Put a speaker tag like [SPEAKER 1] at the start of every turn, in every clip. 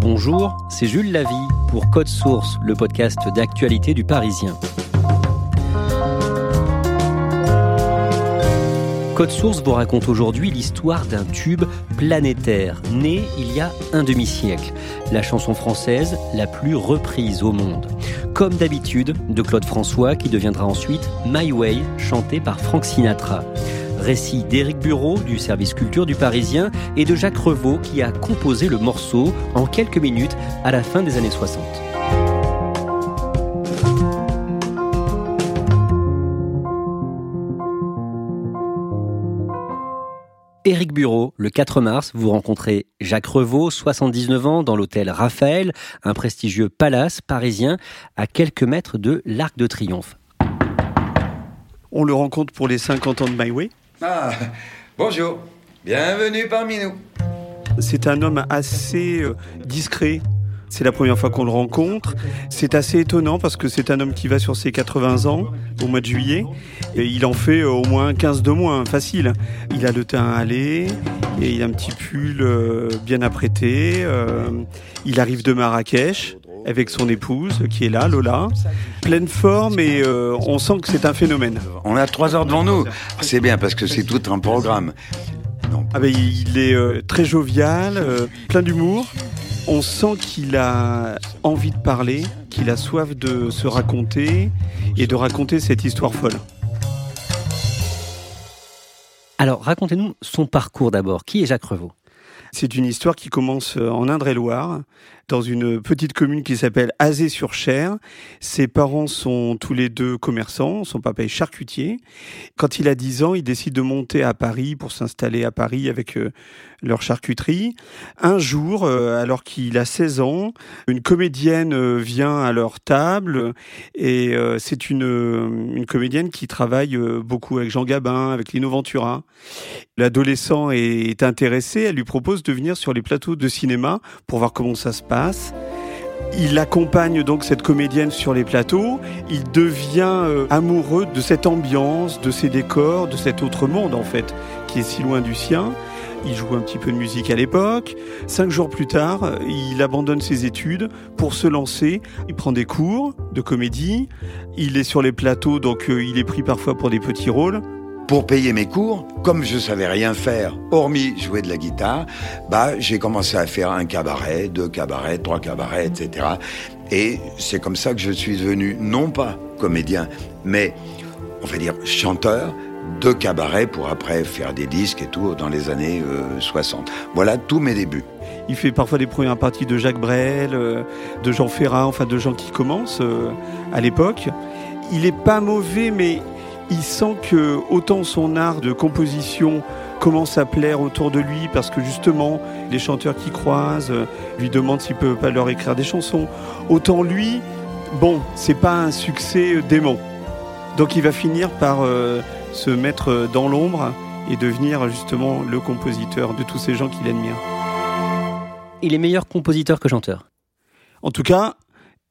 [SPEAKER 1] Bonjour, c'est Jules Lavie pour Code Source, le podcast d'actualité du Parisien. Code Source vous raconte aujourd'hui l'histoire d'un tube planétaire, né il y a un demi-siècle. La chanson française la plus reprise au monde. Comme d'habitude, de Claude François qui deviendra ensuite My Way, chanté par Frank Sinatra. Récit d'Éric Bureau du service culture du Parisien et de Jacques Revaux qui a composé le morceau en quelques minutes à la fin des années 60. Éric Bureau, le 4 mars, vous rencontrez Jacques Revaux, 79 ans, dans l'hôtel Raphaël, un prestigieux palace parisien à quelques mètres de l'Arc de Triomphe.
[SPEAKER 2] On le rencontre pour les 50 ans de My Way.
[SPEAKER 3] Ah, bonjour. Bienvenue parmi nous.
[SPEAKER 2] C'est un homme assez euh, discret. C'est la première fois qu'on le rencontre. C'est assez étonnant parce que c'est un homme qui va sur ses 80 ans au mois de juillet. Et il en fait euh, au moins 15 de moins, facile. Il a le teint allé et il a un petit pull euh, bien apprêté. Il arrive de Marrakech avec son épouse qui est là, Lola, pleine forme et on sent que c'est un phénomène.
[SPEAKER 3] On a trois heures devant nous. C'est bien parce que c'est tout un programme.
[SPEAKER 2] Ah ben, il est euh, très jovial, euh, plein d'humour. On sent qu'il a envie de parler, qu'il a soif de se raconter et de raconter cette histoire folle.
[SPEAKER 1] Alors, racontez-nous son parcours d'abord. Qui est Jacques Revaux?
[SPEAKER 2] C'est une histoire qui commence euh, en Indre-et-Loire, dans une petite commune qui s'appelle Azé-sur-Cher. Ses parents sont tous les deux commerçants, son papa est charcutier. Quand il a 10 ans, il décide de monter à Paris pour s'installer à Paris avec euh, leur charcuterie. Un jour, euh, alors qu'il a 16 ans, une comédienne euh, vient à leur table et c'est une, une comédienne qui travaille beaucoup avec Jean Gabin, avec Lino Ventura. L'adolescent est intéressé, elle lui propose de venir sur les plateaux de cinéma pour voir comment ça se passe il accompagne donc cette comédienne sur les plateaux. Il devient euh, amoureux de cette ambiance, de ces décors, de cet autre monde en fait, qui est si loin du sien. Il joue un petit peu de musique à l'époque. Cinq jours plus tard, il abandonne ses études pour se lancer. Il prend des cours de comédie. Il est sur les plateaux, donc euh, il est pris parfois pour des petits rôles.
[SPEAKER 3] Pour payer mes cours, comme je savais rien faire, hormis jouer de la guitare, bah, j'ai commencé à faire un cabaret, deux cabarets, trois cabarets, etc. Et c'est comme ça que je suis devenu, non pas comédien, mais, on va dire, chanteur, de cabaret pour après faire des disques et tout dans les années 60. Euh, voilà tous mes débuts.
[SPEAKER 2] Il fait parfois des premières parties de Jacques Brel, euh, de Jean Ferrat, enfin de gens qui commencent euh, à l'époque. Il est pas mauvais, mais il sent que autant son art de composition commence à plaire autour de lui parce que justement les chanteurs qui croisent euh, lui demandent s'il peut pas leur écrire des chansons. Autant lui, bon, c'est pas un succès euh, dément. Donc il va finir par euh, se mettre dans l'ombre et devenir justement le compositeur de tous ces gens qu'il admire.
[SPEAKER 1] Il est meilleur compositeur que chanteur.
[SPEAKER 2] En tout cas,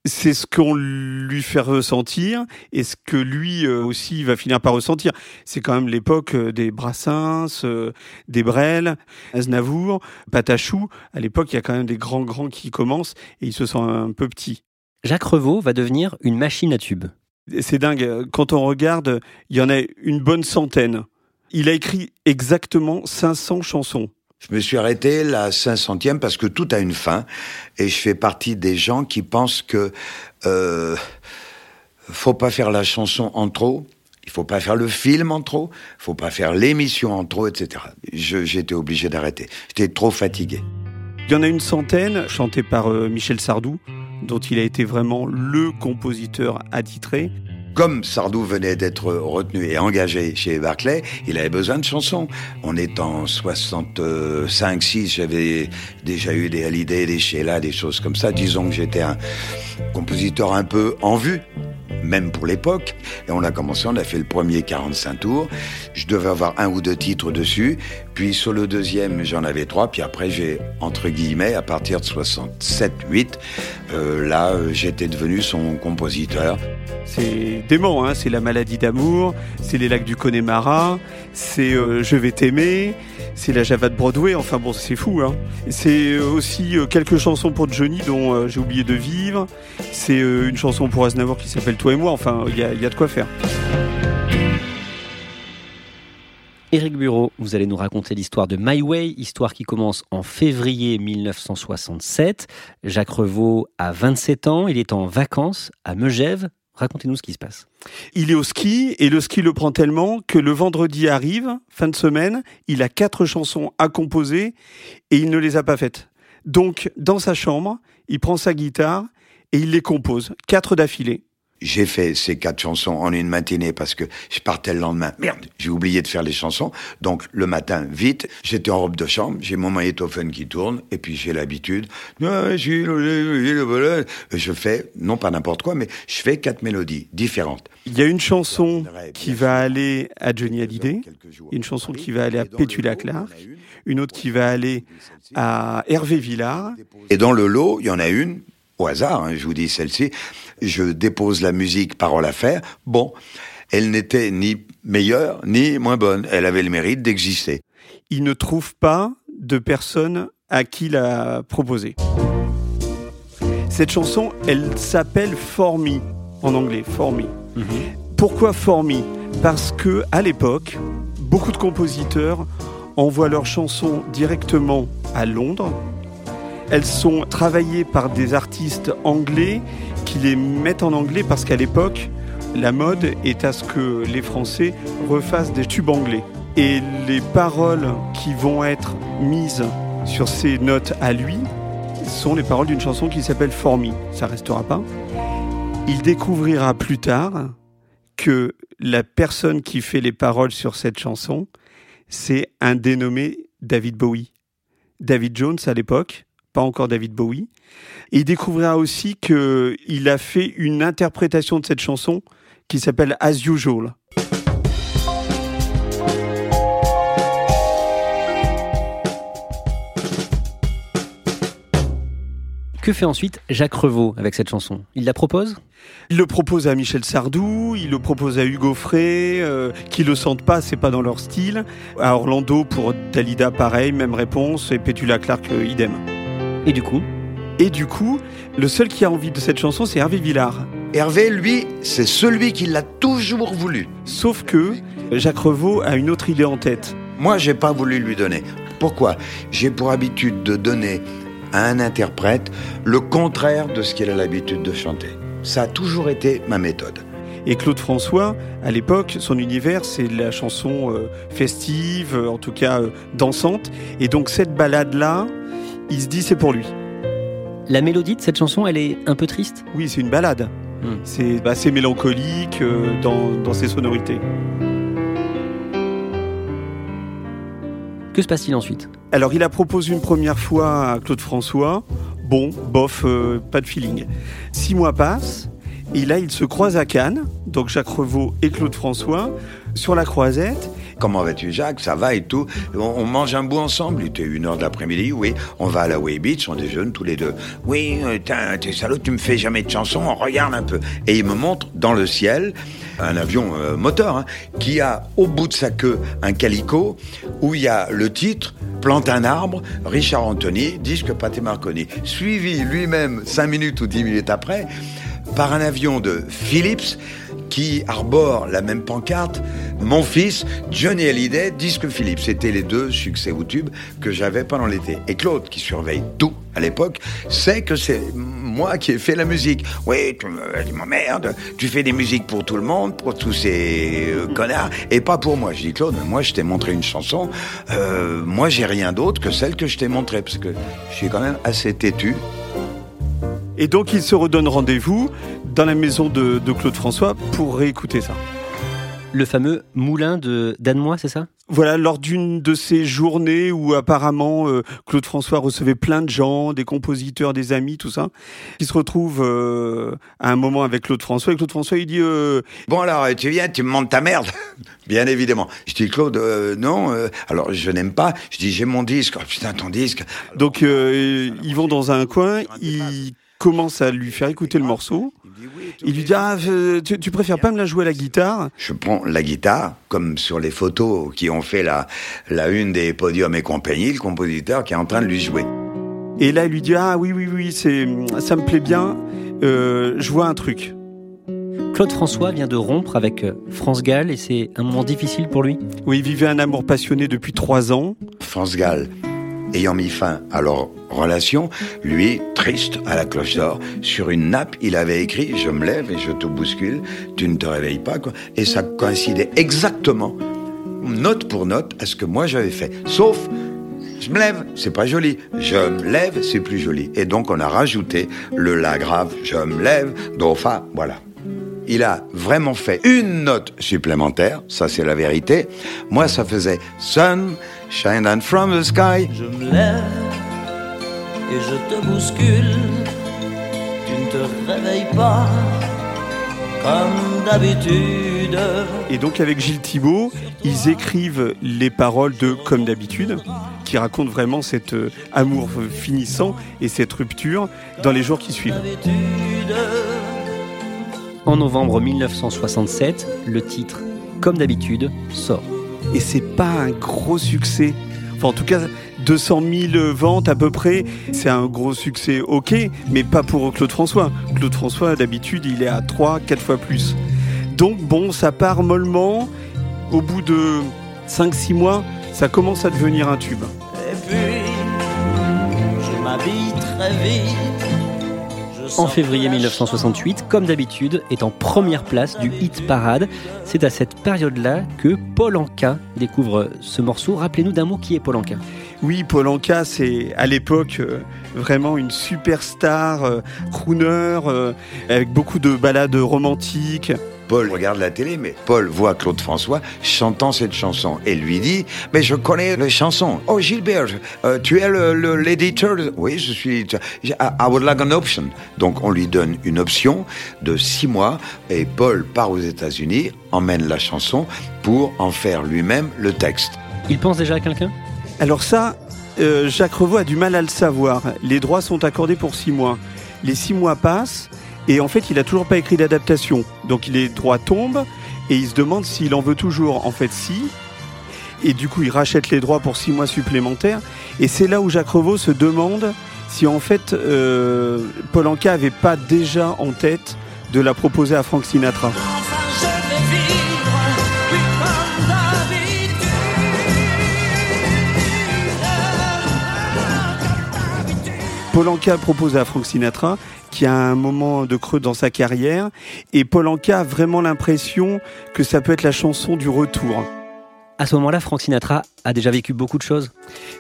[SPEAKER 2] c'est ce qu'on lui fait ressentir et ce que lui euh, aussi va finir par ressentir. C'est quand même l'époque euh, des Brassens, euh, des Brel, Aznavour, Patachou. À l'époque, il y a quand même des grands grands qui commencent et il se sent un peu petit.
[SPEAKER 1] Jacques Revaux va devenir une machine à tubes.
[SPEAKER 2] C'est dingue. Quand on regarde, il y en a une bonne centaine. Il a écrit exactement 500 chansons.
[SPEAKER 3] Je me suis arrêté la 500e parce que tout a une fin et je fais partie des gens qui pensent que euh, faut pas faire la chanson en trop, il faut pas faire le film en trop, faut pas faire l'émission en trop, etc. J'étais obligé d'arrêter. J'étais trop fatigué.
[SPEAKER 2] Il y en a une centaine chantée par euh, Michel Sardou, dont il a été vraiment le compositeur attitré.
[SPEAKER 3] Comme Sardou venait d'être retenu et engagé chez Barclay, il avait besoin de chansons. On est en 65, 6, j'avais déjà eu des Hallyday, des Sheila, des choses comme ça. Disons que j'étais un compositeur un peu en vue même pour l'époque. Et on a commencé, on a fait le premier 45 tours. Je devais avoir un ou deux titres dessus. Puis sur le deuxième, j'en avais trois. Puis après, j'ai, entre guillemets, à partir de 67, 8, euh, là, j'étais devenu son compositeur.
[SPEAKER 2] C'est dément, hein c'est La maladie d'amour, c'est Les lacs du Connemara, c'est euh, Je vais t'aimer, c'est La Java de Broadway, enfin bon, c'est fou. Hein c'est aussi euh, quelques chansons pour Johnny dont euh, j'ai oublié de vivre, c'est une chanson pour Aznavour qui s'appelle Toi et moi, enfin, il y a, y a de quoi faire.
[SPEAKER 1] Éric Bureau, vous allez nous raconter l'histoire de My Way, histoire qui commence en février 1967. Jacques Revaux a 27 ans, il est en vacances à Megève, Racontez-nous ce qui se passe.
[SPEAKER 2] Il est au ski et le ski le prend tellement que le vendredi arrive, fin de semaine, il a quatre chansons à composer et il ne les a pas faites. Donc, dans sa chambre, il prend sa guitare et il les compose, quatre d'affilée.
[SPEAKER 3] J'ai fait ces quatre chansons en une matinée parce que je partais le lendemain. Merde, j'ai oublié de faire les chansons. Donc le matin, vite, j'étais en robe de chambre, j'ai mon magnétophone qui tourne, et puis j'ai l'habitude. Je fais, non pas n'importe quoi, mais je fais quatre mélodies différentes.
[SPEAKER 2] Il y a une chanson qui va aller à Johnny Hallyday, une chanson qui va aller à Petula Clark, une autre qui va aller à Hervé Villard.
[SPEAKER 3] Et dans le lot, il y en a une au hasard, hein, je vous dis celle-ci, je dépose la musique parole à faire. Bon, elle n'était ni meilleure ni moins bonne. Elle avait le mérite d'exister.
[SPEAKER 2] Il ne trouve pas de personne à qui la proposer. Cette chanson, elle s'appelle For Me en anglais, For Me. Mhm. Pourquoi For Me Parce que à l'époque, beaucoup de compositeurs envoient leurs chansons directement à Londres elles sont travaillées par des artistes anglais qui les mettent en anglais parce qu'à l'époque, la mode est à ce que les Français refassent des tubes anglais. Et les paroles qui vont être mises sur ces notes à lui sont les paroles d'une chanson qui s'appelle For Me. Ça restera pas. Il découvrira plus tard que la personne qui fait les paroles sur cette chanson, c'est un dénommé David Bowie. David Jones à l'époque, pas encore David Bowie. Et il découvrira aussi qu'il a fait une interprétation de cette chanson qui s'appelle As Usual.
[SPEAKER 1] Que fait ensuite Jacques Revaux avec cette chanson? Il la propose?
[SPEAKER 2] Il le propose à Michel Sardou, il le propose à Hugo Frey, euh, qui le sentent pas, c'est pas dans leur style. À Orlando pour Dalida, pareil, même réponse, et Petula Clark, euh, idem.
[SPEAKER 1] Et du coup
[SPEAKER 2] Et du coup, le seul qui a envie de cette chanson, c'est Hervé Villard.
[SPEAKER 3] Hervé, lui, c'est celui qui l'a toujours voulu.
[SPEAKER 2] Sauf que Jacques Revaux a une autre idée en tête.
[SPEAKER 3] Moi, j'ai pas voulu lui donner. Pourquoi? J'ai pour habitude de donner à un interprète le contraire de ce qu'il a l'habitude de chanter. Ça a toujours été ma méthode.
[SPEAKER 2] Et Claude François, à l'époque, son univers, c'est la chanson euh, festive, en tout cas euh, dansante. Et donc cette balade-là, il se dit c'est pour lui.
[SPEAKER 1] La mélodie de cette chanson, elle est un peu triste?
[SPEAKER 2] Oui, c'est une balade. Hmm. C'est assez mélancolique euh, dans, dans ses sonorités.
[SPEAKER 1] Que se passe-t-il ensuite?
[SPEAKER 2] Alors, il a proposé une première fois à Claude François. Bon, bof, euh, pas de feeling. Six mois passent. Et là, ils se croisent à Cannes, donc Jacques Revaux et Claude François, sur la croisette.
[SPEAKER 3] Comment vas-tu, Jacques? Ça va et tout on, mange un bout ensemble. Il était une heure de l'après-midi, oui. On va à la Way Beach, on déjeune tous les deux. Oui, euh, t'es salaud, tu me fais jamais de chansons, on regarde un peu. Et il me montre dans le ciel un avion euh, moteur hein, qui a au bout de sa queue un calico où il y a le titre Plante un arbre, Richard Anthony, disque Paté Marconi. Suivi lui-même cinq minutes ou dix minutes après par un avion de Philips qui arbore la même pancarte. Mon fils, Johnny Hallyday, disque Philips. C'était les deux succès ou tubes que j'avais pendant l'été. Et Claude, qui surveille tout à l'époque, sait que c'est moi qui ai fait la musique. Oui, tu me dis, merde, tu fais des musiques pour tout le monde, pour tous ces euh, connards, et pas pour moi. Je dis, Claude, moi je t'ai montré une chanson, euh, moi j'ai rien d'autre que celle que je t'ai montrée, parce que je suis quand même assez têtu
[SPEAKER 2] Et donc il se redonne rendez-vous dans la maison de, de Claude François pour réécouter ça.
[SPEAKER 1] Le fameux moulin de Danemois, c'est ça?
[SPEAKER 2] Voilà, lors d'une de ces journées où apparemment euh, Claude François recevait plein de gens, des compositeurs, des amis, tout ça, qui se retrouvent euh, à un moment avec Claude François. Et Claude François, il dit euh,
[SPEAKER 3] Bon alors, tu viens, tu me montes ta merde Bien évidemment. Je dis Claude, euh, non. euh, alors je n'aime pas. Je dis j'ai mon disque. Oh, putain ton disque.
[SPEAKER 2] Donc euh, ils vont dans un coin, ils commencent à lui faire écouter le morceau. Il lui dit ah, euh, tu, tu préfères pas me la jouer à la guitare?
[SPEAKER 3] Je prends la guitare, comme sur les photos qui ont fait la, la une des podiums et compagnie, le compositeur qui est en train de lui jouer.
[SPEAKER 2] Et là il lui dit ah oui oui oui c'est ça me plaît bien. Euh, je vois un truc.
[SPEAKER 1] Claude François vient de rompre avec euh, France Gall et c'est un moment difficile pour lui?
[SPEAKER 2] Oui, il vivait un amour passionné depuis trois ans.
[SPEAKER 3] France Gall, ayant mis fin à leur relation, lui, triste à la cloche d'or, sur une nappe, il avait écrit Je me lève et je te bouscule, tu ne te réveilles pas. Et ça coïncidait exactement, note pour note, à ce que moi j'avais fait. Sauf, je me lève, c'est pas joli. Je me lève, c'est plus joli. Et donc on a rajouté le La grave, je me lève, do, voilà. Il a vraiment fait une note supplémentaire, ça c'est la vérité. Moi ça faisait Sun, shine down from the sky.
[SPEAKER 4] Je me lève et je te bouscule. Tu ne te réveilles pas comme d'habitude.
[SPEAKER 2] Et donc avec Gilles Thibault, ils écrivent les paroles de Comme d'habitude, qui racontent vraiment cet euh, amour finissant et cette rupture dans les jours qui suivent.
[SPEAKER 1] En novembre 1967, le titre Comme d'habitude sort.
[SPEAKER 2] Et c'est pas un gros succès. Enfin, en tout cas, 200 000 ventes à peu près, c'est un gros succès, ok, mais pas pour Claude François. Claude François, d'habitude, il est à 3, 4 fois plus. Donc, bon, ça part mollement. Au bout de 5-6 mois, ça commence à devenir un tube.
[SPEAKER 4] Et puis, je m'habille très vite.
[SPEAKER 1] En février
[SPEAKER 4] que la
[SPEAKER 1] 1968, comme d'habitude, est en première place du hit parade. C'est à cette période-là que Paul Anka découvre ce morceau. Rappelez-nous d'un mot qui est Paul Anka.
[SPEAKER 2] Oui, Paul Anka, c'est à l'époque euh, vraiment une superstar, euh, crooner, euh, avec beaucoup de ballades romantiques.
[SPEAKER 3] Paul regarde la télé, mais Paul voit Claude François chantant cette chanson et lui dit Mais je connais les chansons. Oh Gilbert, euh, tu es le- le- l'éditeur. Oui, je suis. I I would like an option. Donc on lui donne une option de six mois et Paul part aux États-Unis, emmène la chanson pour en faire lui-même le texte.
[SPEAKER 1] Il pense déjà à quelqu'un?
[SPEAKER 2] Alors ça, euh, Jacques Revaux a du mal à le savoir. Les droits sont accordés pour six mois. Les six mois passent et en fait, il a toujours pas écrit d'adaptation. Donc les droits tombent et il se demande s'il en veut toujours. En fait, si. Et du coup, il rachète les droits pour six mois supplémentaires. Et c'est là où Jacques Revaux se demande si en fait euh, Paul Anka avait pas déjà en tête de la proposer à Frank Sinatra.
[SPEAKER 4] D'habitude.
[SPEAKER 2] Paul Anka propose à Frank Sinatra qui a un moment de creux dans sa carrière et Paul Anka a vraiment l'impression que ça peut être la chanson du retour.
[SPEAKER 1] À ce moment-là, Frank Sinatra a déjà vécu beaucoup de choses.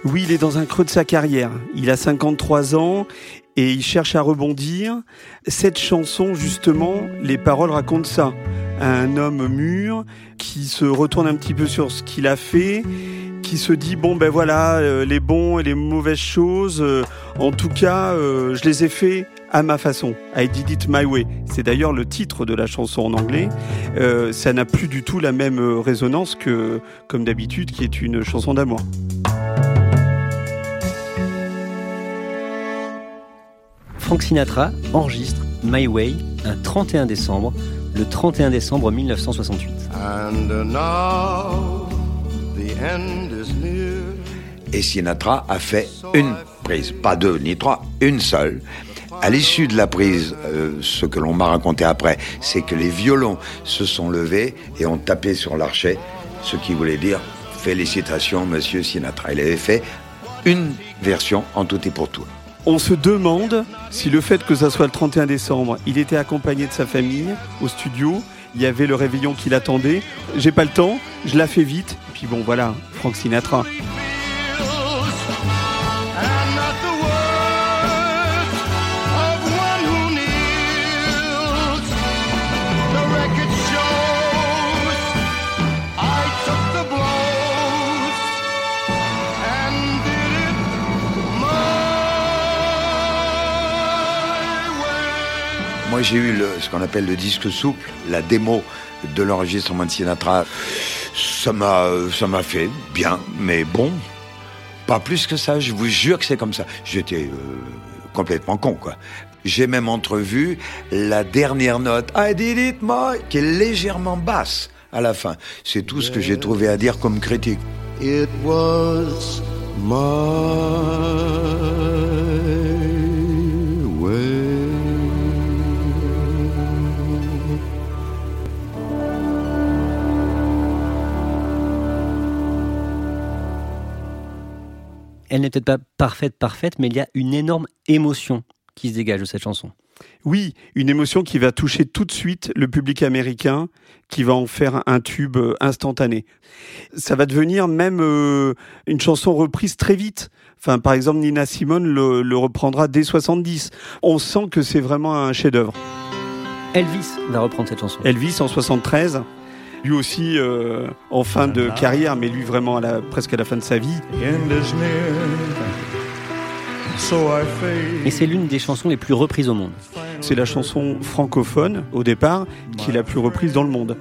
[SPEAKER 2] Oui, il est dans un creux de sa carrière. Il a 53 ans et il cherche à rebondir. Cette chanson, justement, les paroles racontent ça. Un homme mûr qui se retourne un petit peu sur ce qu'il a fait, qui se dit bon ben voilà, euh, les bons et les mauvaises choses, euh, en tout cas, euh, je les ai fait à ma façon. I did it my way. C'est d'ailleurs le titre de la chanson en anglais. Ça n'a plus du tout la même résonance que, comme d'habitude, qui est une chanson d'amour.
[SPEAKER 1] Frank Sinatra enregistre My Way un 31 décembre, le 31 décembre 1968.
[SPEAKER 5] And now the end is near.
[SPEAKER 3] Et Sinatra a fait une prise, pas deux ni trois, une seule. À l'issue de la prise, euh, ce que l'on m'a raconté après, c'est que les violons se sont levés et ont tapé sur l'archet, ce qui voulait dire félicitations, monsieur Sinatra. Il avait fait une version en tout et pour tout.
[SPEAKER 2] On se demande si le fait que ça soit le 31 décembre, il était accompagné de sa famille au studio, il y avait le réveillon qui l'attendait. J'ai pas le temps, je la fais vite. Et puis bon, voilà, Frank Sinatra.
[SPEAKER 3] J'ai eu le, ce qu'on appelle le disque souple, la démo de l'enregistrement de Sinatra. Ça m'a, ça m'a fait bien, mais bon, pas plus que ça. Je vous jure que c'est comme ça. J'étais euh, complètement con, quoi. J'ai même entrevu la dernière note, I did it, moi, qui est légèrement basse à la fin. C'est tout ce que j'ai trouvé à dire comme critique.
[SPEAKER 5] It was my
[SPEAKER 1] Elle n'est peut-être pas parfaite, parfaite, mais il y a une énorme émotion qui se dégage de cette chanson.
[SPEAKER 2] Oui, une émotion qui va toucher tout de suite le public américain, qui va en faire un tube euh, instantané. Ça va devenir même euh, une chanson reprise très vite. Enfin, par exemple, Nina Simone le, le reprendra dès 70. On sent que c'est vraiment un chef-d'œuvre.
[SPEAKER 1] Elvis va reprendre cette chanson.
[SPEAKER 2] Elvis en 73, lui aussi euh, en fin de carrière, mais lui vraiment à la, presque à la fin de sa vie.
[SPEAKER 1] Et c'est l'une des chansons les plus reprises au monde.
[SPEAKER 2] C'est la chanson francophone au départ qui est la plus reprise dans le monde.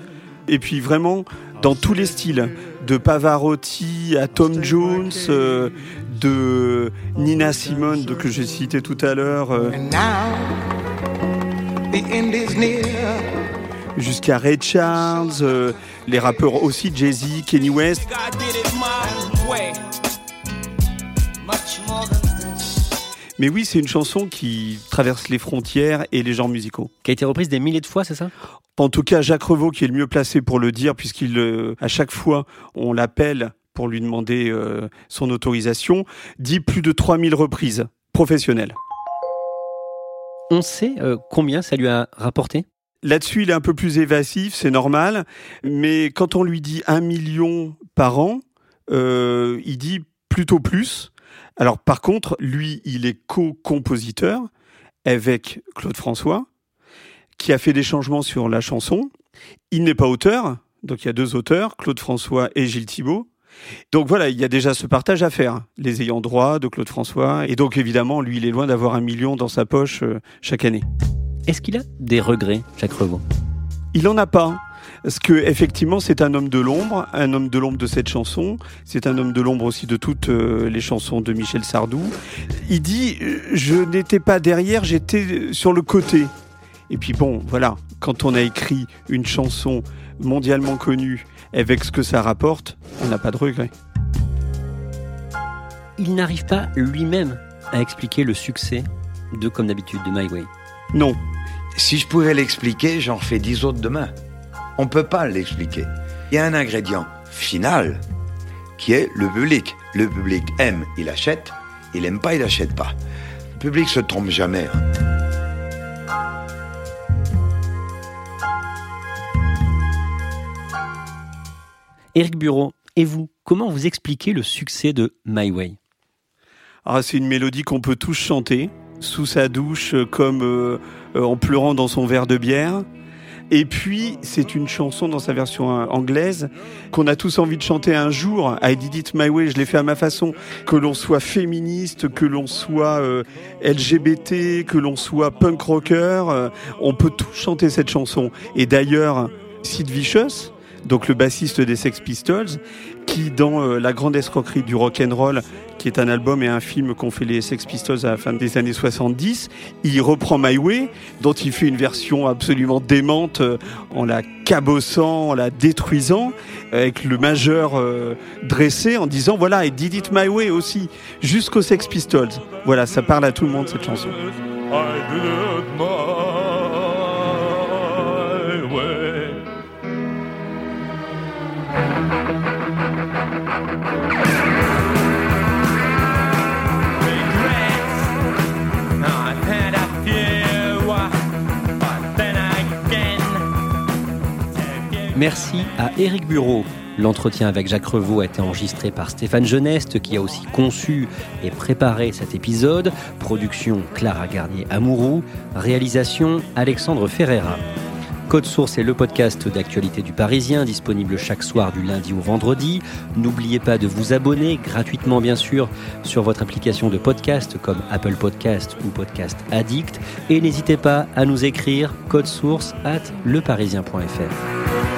[SPEAKER 2] Et puis vraiment dans tous les styles, de Pavarotti à Tom Jones, euh, de Nina Simone de- que j'ai cité tout à l'heure, euh, jusqu'à Ray Charles, euh, les rappeurs aussi Jay-Z, Kenny West. Mais oui, c'est une chanson qui traverse les frontières et les genres musicaux.
[SPEAKER 1] Qui a été reprise des milliers de fois, c'est ça?
[SPEAKER 2] En tout cas, Jacques Revaux, qui est le mieux placé pour le dire, puisqu'il, euh, à chaque fois, on l'appelle pour lui demander euh, son autorisation, dit plus de 3000 reprises professionnelles.
[SPEAKER 1] On sait euh, combien ça lui a rapporté?
[SPEAKER 2] Là-dessus, il est un peu plus évasif, c'est normal, mais quand on lui dit un million par an, euh, il dit plutôt plus. Alors par contre, lui, il est co-compositeur avec Claude François, qui a fait des changements sur la chanson. Il n'est pas auteur, donc il y a deux auteurs, Claude François et Gilles Thibault. Donc voilà, il y a déjà ce partage à faire, les ayants droit de Claude François, et donc évidemment, lui, il est loin d'avoir un million dans sa poche euh, chaque année.
[SPEAKER 1] Est-ce qu'il a des regrets, Jacques Revaux?
[SPEAKER 2] Il en a pas. Parce que effectivement, c'est un homme de l'ombre, un homme de l'ombre de cette chanson. C'est un homme de l'ombre aussi de toutes euh, les chansons de Michel Sardou. Il dit euh, je n'étais pas derrière, j'étais euh, sur le côté. Et puis bon, voilà, quand on a écrit une chanson mondialement connue avec ce que ça rapporte, on n'a pas de regret.
[SPEAKER 1] Il n'arrive pas lui-même à expliquer le succès de Comme d'habitude, de My Way?
[SPEAKER 2] Non,
[SPEAKER 3] Si je pouvais l'expliquer, j'en refais dix autres demain. On peut pas l'expliquer. Il y a un ingrédient final qui est le public. Le public aime, il achète. Il aime pas, il achète pas. Le public se trompe jamais. hein.
[SPEAKER 1] Éric Bureau, et vous, comment vous expliquez le succès de My Way?
[SPEAKER 2] Ah, c'est une mélodie qu'on peut tous chanter, sous sa douche, comme euh, en pleurant dans son verre de bière. Et puis, c'est une chanson dans sa version euh, anglaise qu'on a tous envie de chanter un jour. I did it my way, je l'ai fait à ma façon. Que l'on soit féministe, que l'on soit euh, LGBT, que l'on soit punk rocker, euh, on peut tous chanter cette chanson. Et d'ailleurs, Sid Vicious, donc le bassiste des Sex Pistols, qui dans euh, La Grande Escroquerie du Rock Roll, qui est un album et un film qu'ont fait les Sex Pistols à la fin des années 70, il reprend My Way, dont il fait une version absolument démente euh, en la cabossant, en la détruisant, avec le majeur euh, dressé en disant voilà, I did it my way aussi, jusqu'aux Sex Pistols. Voilà, ça parle à tout le monde cette chanson.
[SPEAKER 1] Merci à Éric Bureau. L'entretien avec Jacques Revaux a été enregistré par Stéphane Geneste, qui a aussi conçu et préparé cet épisode. Production Clara Garnier-Amouroux. Réalisation Alexandre Ferreira. Code Source est le podcast d'actualité du Parisien, disponible chaque soir du lundi au vendredi. N'oubliez pas de vous abonner gratuitement, bien sûr, sur votre application de podcast comme Apple Podcast ou Podcast Addict. Et n'hésitez pas à nous écrire code source at leparisien.fr.